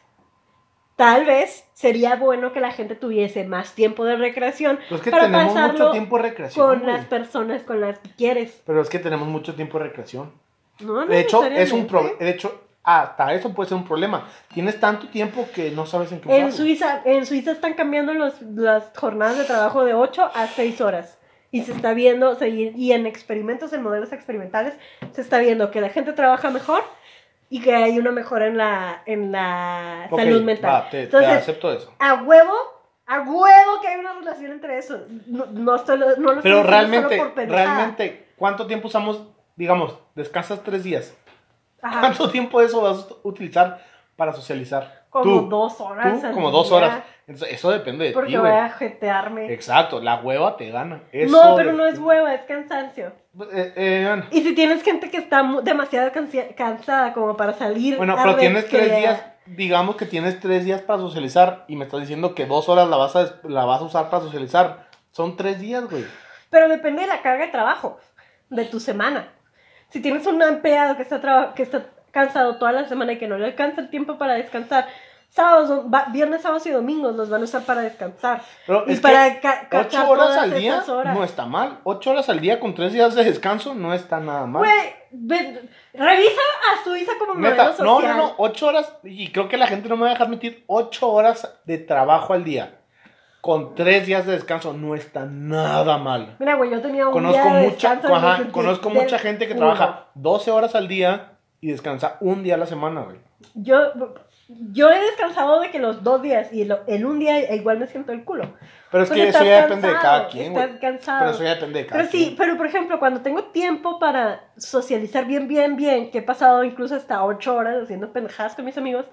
tal vez sería bueno que la gente tuviese más tiempo de recreación Pues es que para tenemos mucho pasarlo tiempo de recreación. con güey. las personas con las que quieres. Pero es que tenemos mucho tiempo de recreación. No De hecho, es un problema. De hecho, hasta eso puede ser un problema. Tienes tanto tiempo que no sabes en qué En usarlo. Suiza, en Suiza están cambiando los, las jornadas de trabajo de 8 a 6 horas. Y se está viendo, se- y en experimentos, en modelos experimentales, se está viendo que la gente trabaja mejor y que hay una mejora en la, en la Ok, salud mental. va, te, te Entonces, acepto eso. a huevo, a huevo que hay una relación entre eso. No, no, estoy- no lo estoy Pero diciendo realmente, solo por realmente, ¿cuánto tiempo usamos? Digamos, descansas tres días. Ajá, ¿Cuánto tiempo eso vas a utilizar para socializar? como Tú, dos horas. tú, como dos horas. Entonces, eso depende de Porque ti, voy güey. a jetearme. Exacto, la hueva te gana. Eso No, pero no es hueva, es cansancio. Eh, eh, bueno. Y si tienes gente que está demasiado cansada como para salir. Bueno, pero tienes tres días, digamos que tienes tres días para socializar y me estás diciendo que dos horas la vas a, la vas a usar para socializar. Son tres días, güey. Pero depende de la carga de trabajo, de tu semana. Si tienes un empleado que está, que está cansado toda la semana y que no le alcanza el tiempo para descansar, sábados, viernes, sábados y domingos los van a usar para descansar. Pero y es para que ca- cachar ocho horas al día horas. no está mal. Ocho horas al día con tres días de descanso no está nada mal. Güey, ve- revisa a Suiza como modelo Neta, social. no, no, no, ocho horas, y creo que la gente no me va a dejar mentir, ocho horas de trabajo al día, con tres días de descanso, no está nada mal. Mira, güey, yo tenía un Conozco día de mucha, descanso ajá, desde el conozco mucha gente que uno. trabaja 12 horas al día y descansa un día a la semana, güey. Yo, yo he descansado de que los dos días y lo- en un día igual me siento el culo. Pero es Porque que eso ya depende de cada quien, güey. Pero eso ya depende de cada Pero sí, pero por ejemplo, cuando tengo tiempo para socializar bien, bien, bien, que he pasado incluso hasta ocho horas haciendo pendejadas con mis amigos,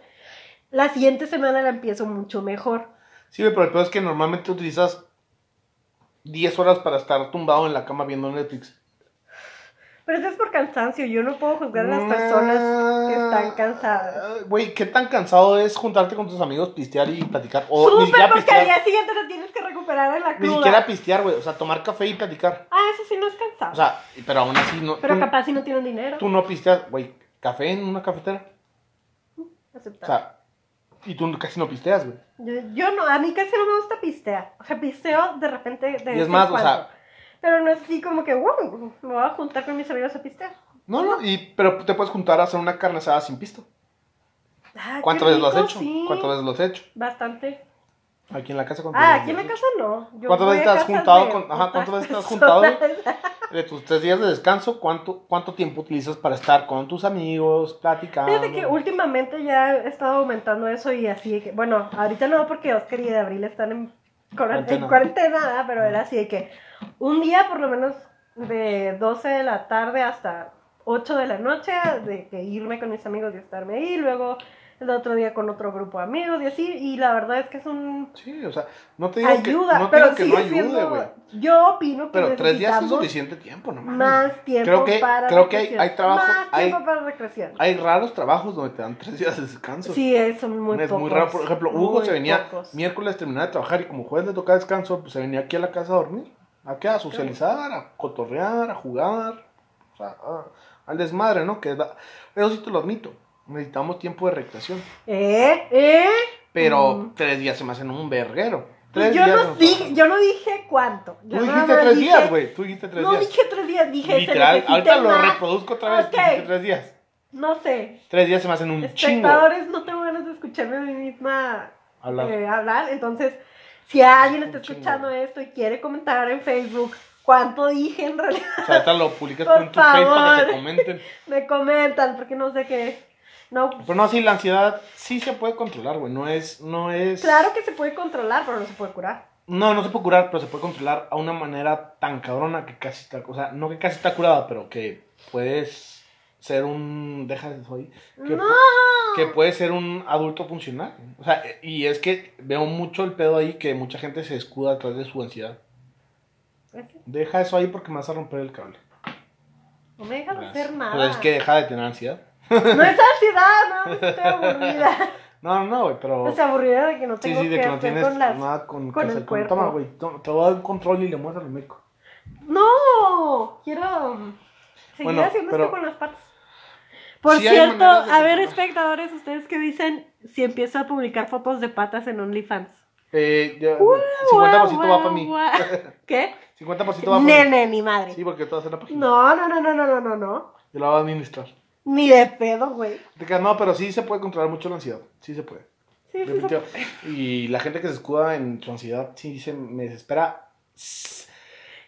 la siguiente semana la empiezo mucho mejor. Sí, pero el peor es que normalmente utilizas 10 horas para estar tumbado en la cama viendo Netflix. Pero eso es por cansancio, yo no puedo juzgar a las personas que están cansadas. Ah, Güey, ¿qué tan cansado es juntarte con tus amigos, pistear y platicar? O ni Súper, siquiera porque al día siguiente te tienes que recuperar en la Ni cruda. siquiera pistear, güey. O sea, tomar café y platicar. Ah, eso sí no es cansado. O sea, pero aún así no. pero tú, capaz si no tienen dinero. tú no pisteas, güey, café en una cafetera. O Aceptar. sea, y tú casi no pisteas, güey. Yo, yo no, a mí casi no me gusta pistear. O sea, pisteo de repente de Y es más, o sea- Pero no es así como que, wow, me voy a juntar con mis amigos a pistear. No, no, y, pero te puedes juntar a hacer una carne asada sin pisto. Ah, ¿Cuántas veces lo has hecho? sí. ¿Cuántas veces lo has hecho? Bastante. Aquí en la casa. ¿cuántas Ah, aquí en la casa no. Yo ¿Cuántas veces te has juntado de con- ajá, cuántas veces te has juntado? hecho? De tus tres días de descanso, ¿cuánto, ¿cuánto tiempo utilizas para estar con tus amigos, platicando? Fíjate que últimamente ya he estado aumentando eso y así de que, bueno, ahorita no porque Oscar y Abril están en, cuaren- Cuarentena. en cuarentena, pero era así de que un día por lo menos de 12 de la tarde hasta 8 de la noche, de que irme con mis amigos y estarme ahí, luego el otro día con otro grupo de amigos y así, y la verdad es que es un Sí, o sea, no te digo ayuda, que no, te pero que no ayude, güey. yo opino que Pero tres días es suficiente tiempo, no mames. más tiempo Creo que- para creo que hay- hay trabajo- más hay- tiempo para recreación. Hay raros trabajos donde te dan tres días de descanso. Sí, es son muy es pocos. muy raro. Por ejemplo, Hugo se venía pocos. miércoles, terminaba de trabajar y como jueves le tocaba descanso, pues se venía aquí a la casa a dormir. ¿A qué? A socializar, a cotorrear, a jugar. O sea, a- al desmadre, ¿no? Que da- Eso sí te lo admito. Necesitamos tiempo de recreación. ¿Eh? ¿Eh? Pero Mm. tres días se me hacen un verguero. Pues Tres yo, días no dije, yo no dije cuánto. Tú Yo dijiste tres dije- días, güey. Tú dijiste tres No días. dije tres días, dije Literal, ahorita lo más. reproduzco otra vez. Ok. Dijiste tres días. No sé. Tres días se me hacen un chingo. Espectadores, no tengo ganas de escucharme a mí misma Hablar. eh, hablar. Entonces, si alguien está chingo. escuchando esto y quiere comentar en Facebook cuánto dije en realidad, O sea, ahorita lo publicas Por en tu Facebook para que te comenten. me comentan porque no sé qué. No, Pero no, sí, la ansiedad sí se puede controlar, güey. No es, no es. claro que se puede controlar, pero no se puede curar. No, no se puede curar, pero se puede controlar a una manera tan cabrona que casi está. O sea, no que casi está curada, pero que puedes ser un. Deja eso ahí. Que, no. que puedes ser un adulto funcional. O sea, y es que veo mucho el pedo ahí que mucha gente se escuda atrás de su ansiedad. Deja eso ahí porque me vas a romper el cable. No me dejas Gracias. hacer nada. Pero es que deja de tener ansiedad. No es ansiedad, no, estoy aburrida. No, no, no, güey, pero. O sea, aburrida de que no tengo sí, de que que no hacer tienes con las... nada con, el cuerpo. Toma, güey, te voy a dar un control y le muestras al médico. No, quiero seguir Bueno, haciendo pero- esto con las patas. Por Sí cierto, a ver, espectadores, ¿ustedes qué dicen si empiezo a publicar fotos de patas en OnlyFans? Eh, ya, Guau, 50% va para mí. guau. ¿Qué? 50% va para mí. Nene, ni madre. Sí, porque a hacer la página. No, no, no, no, no, no, no, no. Yo la voy a administrar. Ni de pedo, güey. No, pero sí se puede controlar mucho la ansiedad. Sí se puede. Sí, sí. Y la gente que se escuda en su ansiedad, sí dice, me desespera.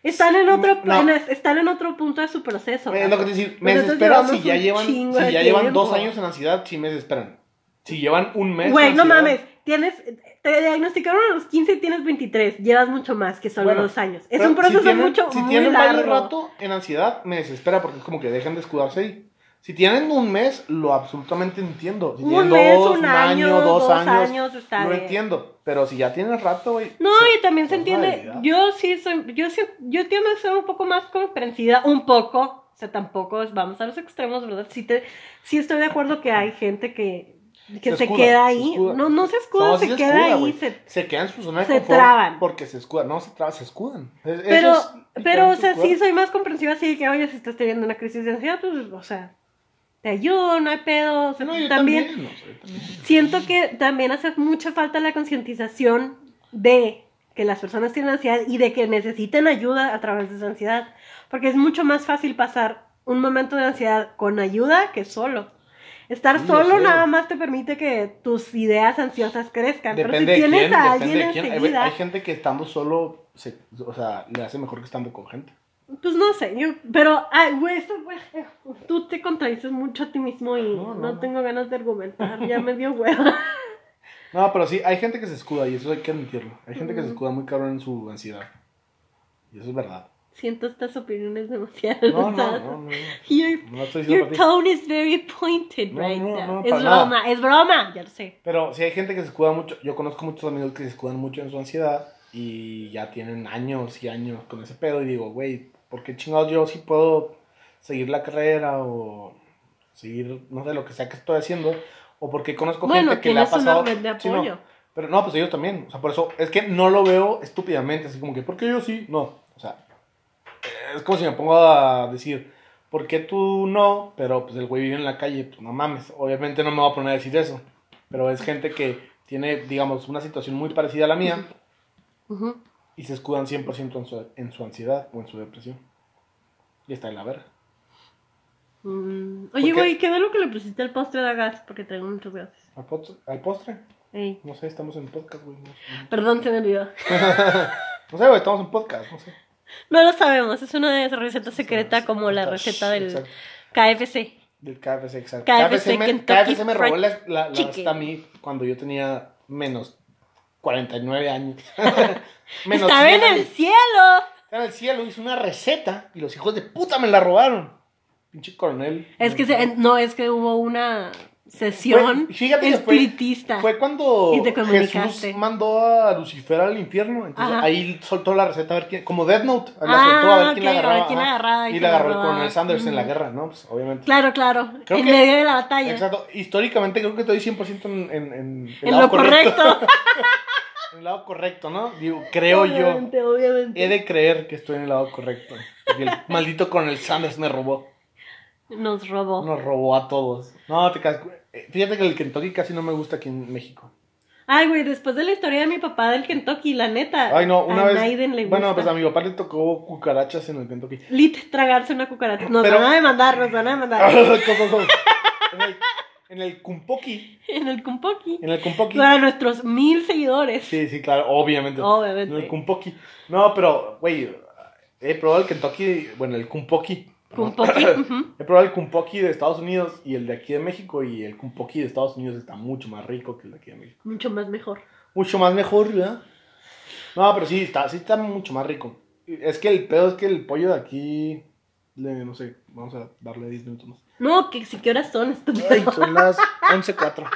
Están en otro, No. en- están en otro punto de su proceso. Es lo que te decir, me Nosotros desespera llevamos si ya llevan, si ya llevan dos años en ansiedad, sí me desesperan. Si llevan un mes. Güey, no mames. Tienes, te diagnosticaron a los 15 y tienes 23. Llevas mucho más que solo Bueno, dos años. Es un proceso si tienen, mucho Si muy tienen largo. varios rato en ansiedad, me desespera porque es como que dejan de escudarse ahí. Si tienen un mes, lo absolutamente entiendo. Si Un tienen mes, dos, un año, dos, dos años, años, lo entiendo. Pero si ya tienes rato, güey. No, se- y también se entiende. Yo sí soy, yo sí, yo tiendo a ser un poco más comprensiva, un poco. O sea, tampoco vamos a los extremos, ¿verdad? Sí, te, sí estoy de acuerdo que hay gente que, que Se se, escuda, queda ahí. no, no se escuda, No, se, sí queda escuda, ahí. se- Se quedan en su zona de se confort traban. porque se escudan. No, se traban, se escudan. Es- pero, es pero, o sea, sí soy más comprensiva así que, oye, si estás teniendo una crisis de ansiedad, pues, o sea, te ayudo, no hay pedo. o sea, No, yo también, también. no sé, también. siento que también hace mucha falta la concientización de que las personas tienen ansiedad y de que necesiten ayuda a través de su ansiedad. Porque es mucho más fácil pasar un momento de ansiedad con ayuda que solo. Estar Sí, solo sé. nada más te permite que tus ideas ansiosas crezcan. Depende Pero si de tienes quién, a alguien de. Hay, enseguida, hay gente que estando solo, se, o sea, le hace mejor que estando con gente. Pues no sé, yo, pero, ay, güey, esto, güey, tú te contradices mucho a ti mismo y No, no, no, no. tengo ganas de argumentar, ya me dio hueva. No, pero sí, hay gente que se escuda y eso hay que admitirlo. Hay gente que se escuda muy cabrón en su ansiedad. Y eso es verdad. Siento estas opiniones demasiado No, no, no, no. No, Your, no estoy diciendo your tone is very pointed right no, now. no, es nada. broma, es broma, ya lo sé. Pero sí hay gente que se escuda mucho. Yo conozco muchos amigos que se escudan mucho en su ansiedad y ya tienen años y años con ese pedo. Y digo, güey, ¿por qué chingados yo sí puedo seguir la carrera o seguir, no sé, lo que sea que estoy haciendo? O porque conozco Bueno, gente que le ha pasado. una red de Sí, no, apoyo. pero no, pues ellos también. O sea, por eso es que no lo veo estúpidamente, así como que, ¿por qué yo sí? No, o sea, es como si me pongo a decir, ¿por qué tú no? Pero pues el güey vive en la calle, pues no mames. Obviamente no me voy a poner a decir eso. Pero es gente que tiene, digamos, una situación muy parecida a la mía Ujú. Y se escudan 100% en su, en su ansiedad o en su depresión. Y está en la verga. Mm, ¿Por Oye, güey, qué ve lo que le pusiste al postre de gas porque traigo muchos gases. ¿Al postre? ¿Al postre? Ey. No sé, estamos en podcast, güey. Perdón, se me olvidó. no sé, güey, estamos en podcast, no sé. No lo sabemos, es una de esas recetas secretas como la receta del exacto. KFC. Del KFC, exacto. KFC, me, KFC me robó la, la, la receta a mí cuando yo tenía menos 49 años. menos Estaba 100 en el cielo. Estaba en el cielo, hice una receta y los hijos de puta me la robaron. Pinche coronel. Es que se- no, es que hubo una sesión Fue- fíjate fue- espiritista. Fue cuando. Jesús mandó a Lucifer al infierno. Entonces Ajá. ahí soltó la receta a ver quién. Como Death Note. ahí la Ah, soltó a ver quién la agarraba. quién la agarraba y la agarró el coronel Sanders en la Ujú. guerra, ¿no? Pues obviamente. Claro, claro. Creo en que- medio de la batalla. Exacto. Históricamente creo que estoy 100% en, en, lo correcto. en el lado correcto, ¿no? Digo, creo yo. Obviamente, obviamente. He de creer que estoy en el lado correcto. Porque el maldito coronel Sanders me robó. Nos robó. Nos robó a todos. No, te casco. Fíjate que el Kentucky casi no me gusta aquí en México. Ay, güey, después de la historia de mi papá del Kentucky, la neta. Ay, no, una a vez. Naiden le gusta. Bueno, pues a mi papá le tocó cucarachas en el Kentucky. Lit, tragarse una cucaracha. Nos Pero- van a demandar, nos van a demandar. en el Kumpoki. en el Kumpoki. En el Kumpoki. Para nuestros mil seguidores. Sí, sí, claro, obviamente. Obviamente. En el Kumpoki. No, pero, güey, he probado el Kentucky, bueno, el Kumpoki. ¿no? Kumpoki. He probado el Kumpoki de Estados Unidos y el de aquí de México y el Kumpoki de Estados Unidos está mucho más rico que el de aquí de México. Mucho más mejor. Mucho más mejor, ¿verdad? No, pero sí, está, sí está mucho más rico. Es que el pedo es que el pollo de aquí, le- no sé, vamos a darle 10 minutos más. No, que si qué horas son, estúpido. Ay, son las 11.04.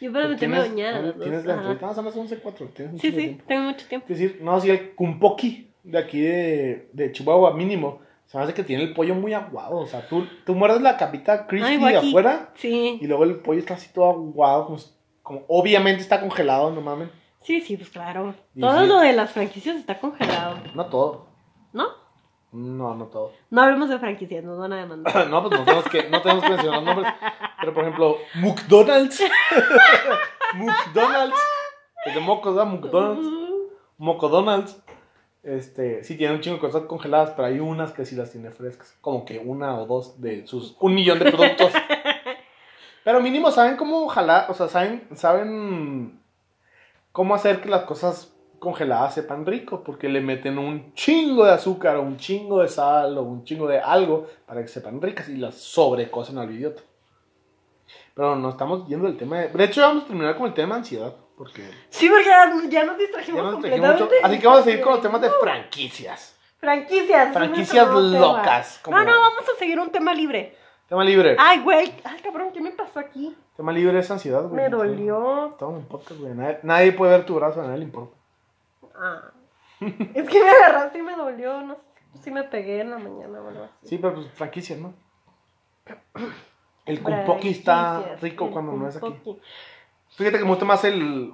Yo para meterme a ¿Tienes, bañar. tienes la entrevista? No, son las 11.04. Tienes un Sí, sí, tiempo. tengo mucho tiempo. Es decir, no, si el Kumpoki de aquí de, de Chihuahua mínimo, se me hace que tiene el pollo muy aguado. O sea, tú, tú muerdes la capita crispy de afuera Sí, y luego el pollo está así todo aguado, como, como obviamente está congelado, no mames. sí, sí, pues claro. Y Todo sí. lo de las franquicias está congelado, No todo. ¿no? No, no todo. No hablemos de franquicias, nos van a demandar. no, pues no tenemos que, no tenemos que mencionar nombres. Pero por ejemplo, McDonald's. McDonald's. Es de mocos, ¿verdad? McDonald's. Mocodonald's. Este, sí tiene un chingo de cosas congeladas, pero hay unas que sí las tiene frescas. Como que una o dos de sus un millón de productos. Pero mínimo saben cómo jalar, o sea, saben, saben cómo hacer que las cosas congeladas sepan rico, porque le meten un chingo de azúcar, o un chingo de sal, o un chingo de algo para que sepan ricas y las sobrecocen al idiota. Pero no estamos yendo del tema de... De hecho, vamos a terminar con el tema de ansiedad, porque Sí, porque ya, ya nos ya distrajimos nos trajimos completamente. mucho. Así que vamos a seguir con los temas de franquicias. Franquicias. Franquicias locas, como- No, no, vamos a seguir un tema libre. Tema libre. Ay, güey. Ay, cabrón, ¿qué me pasó aquí? Tema libre es ansiedad, güey. Me dolió. Estamos en podcast, güey. Nadie, nadie puede ver tu brazo, a nadie le importa. Ah. Es que me agarraste y me dolió. No sé si me pegué en la mañana o algo así. Sí, pero pues franquicias, ¿no? El kumpoki está rico cuando no es aquí. Fíjate que me gusta más el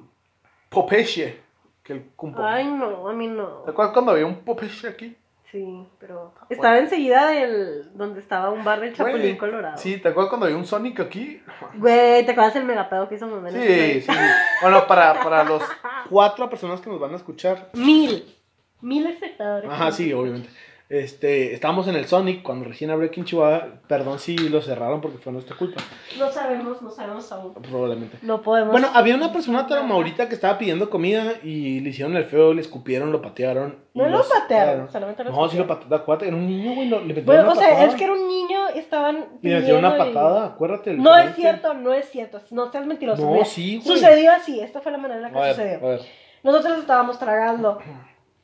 popeshe que el kumpoki. Ay, no, a mí no. ¿Te acuerdas cuando había un popeshe aquí? Sí, pero estaba enseguida del donde estaba un bar del Chapulín Güey, Colorado. Sí, ¿te acuerdas cuando había un Sonic aquí? Güey, ¿te acuerdas el megapedo que hizo mamá? Sí, ese sí. Bueno, para, para los cuatro personas que nos van a escuchar. Mil. Mil espectadores. Ajá, sí, obviamente. Este, estábamos en el Sonic cuando recién abrió aquí en Chihuahua. Perdón si lo cerraron porque fue nuestra culpa, No sabemos, no sabemos aún. probablemente. No podemos. Bueno, había una persona Maurita que estaba pidiendo comida y le hicieron el feo, le escupieron, lo patearon. No lo patearon, solamente lo No, sí lo patearon. Acuérdate, era un niño, güey, le metieron Bueno, una o sea, patada. es que era un niño, estaban. Y le metieron una y- patada, acuérdate. No es cierto, no es cierto. No seas mentiroso. No, Mira, sí, güey. Sucedió así. Esta fue la manera en la A que ver, sucedió. a ver. Nosotros estábamos tragando.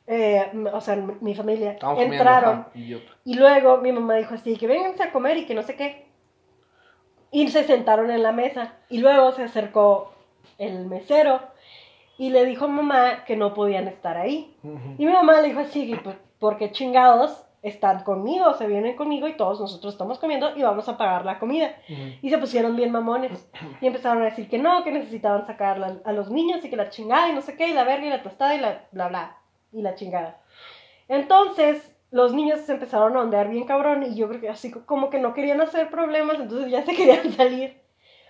Eh, o sea, mi mi familia. Comiendo, entraron. idiota. Y luego mi mamá dijo así, que vénganse a comer y que no sé qué. Y se sentaron en la mesa. Y luego se acercó el mesero y le dijo a mamá que no podían estar ahí. Ujú. Y mi mamá le dijo así, que porque chingados están conmigo, se vienen conmigo y todos nosotros estamos comiendo y vamos a pagar la comida. Ujú. Y se pusieron bien mamones. Y empezaron a decir que no, que necesitaban sacar la- a los niños y que la chingada y no sé qué, y la verga y la tostada y la bla bla. Y la chingada. Entonces, los niños se empezaron a ondear bien cabrón y yo creo que así como que no querían hacer problemas, entonces ya se querían salir.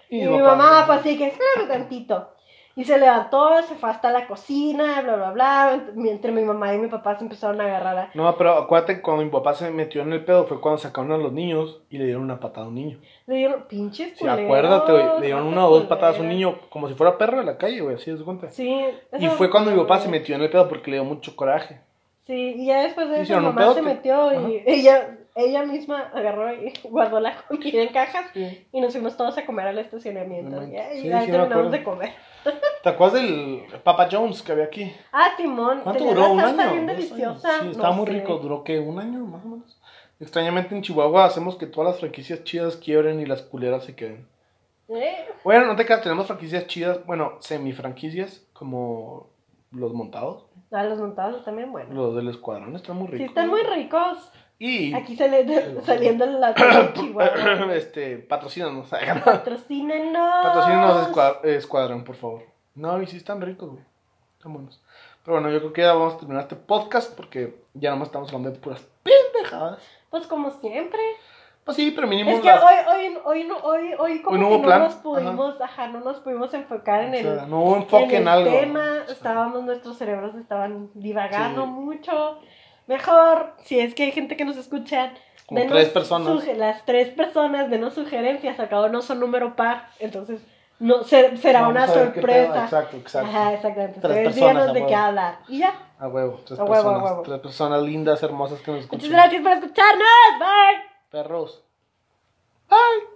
Y, mi mamá fue así que, espérame tantito. Y se levantó, se fue hasta la cocina, bla, bla, bla. Entre mi mamá y mi papá se empezaron a agarrar a... No, pero acuérdate que cuando mi papá se metió en el pedo fue cuando sacaron a los niños y le dieron una patada a un niño. Le dieron pinches Sí, culeros, acuérdate, güey. Le dieron una o dos patadas a un niño como si fuera perro de la calle, güey, así es cuenta. Sí. Y fue cuando mi papá se metió en el pedo porque le dio mucho coraje. Sí, y ya después de eso mi mamá se metió y ella, ella misma agarró y guardó la comida en cajas Sí. y nos fuimos todos a comer al estacionamiento. No Y ahí, sí terminamos de comer. ¿Te acuerdas del Papa Jones que había aquí? Ah, Simón, ¿Cuánto duró? ¿Un año? bien deliciosa. Sí, no estaba muy sé. rico. ¿Duró qué? ¿Un año más o menos? Extrañamente en Chihuahua hacemos que todas las franquicias chidas quiebren y las culeras se queden. Eh, Bueno, no te creas, tenemos franquicias chidas, bueno, semi-franquicias, como los montados. ah, los montados también, bueno. Los del escuadrón están muy ricos. Sí, están muy ricos. Y Aquí sale de- saliendo la Chihuahua. este, patrocínanos. Patrocínenos. patrocínanos escua- eh, escuadrón, por favor. No, y sí están ricos, güey. Están buenos. Pero bueno, yo creo que ya vamos a terminar este podcast porque ya nomás estamos hablando de puras pendejadas. Pues como siempre. Pues sí, pero mínimo Es que las- hoy, hoy, hoy, no- hoy, hoy como Hoy no que no nos pudimos, ajá. no nos pudimos enfocar en o el, no hubo enfoque en en, el algo. tema, estábamos, nuestros cerebros estaban divagando Sí. mucho. Mejor, si es que hay gente que nos escucha, Como denos tres personas. las tres personas, denos sugerencias, al cabo no son número par, entonces no ser- será Vamos una a ver qué pedo. sorpresa. Exacto, exacto. Ajá, exactamente. Tres Ustedes personas, díganos a de huevo. qué hablar. Y ya. A huevo, tres A huevo, a personas. huevo. Tres personas lindas, hermosas que nos Muchas escuchan. gracias por escucharnos. Bye. Perros. Bye.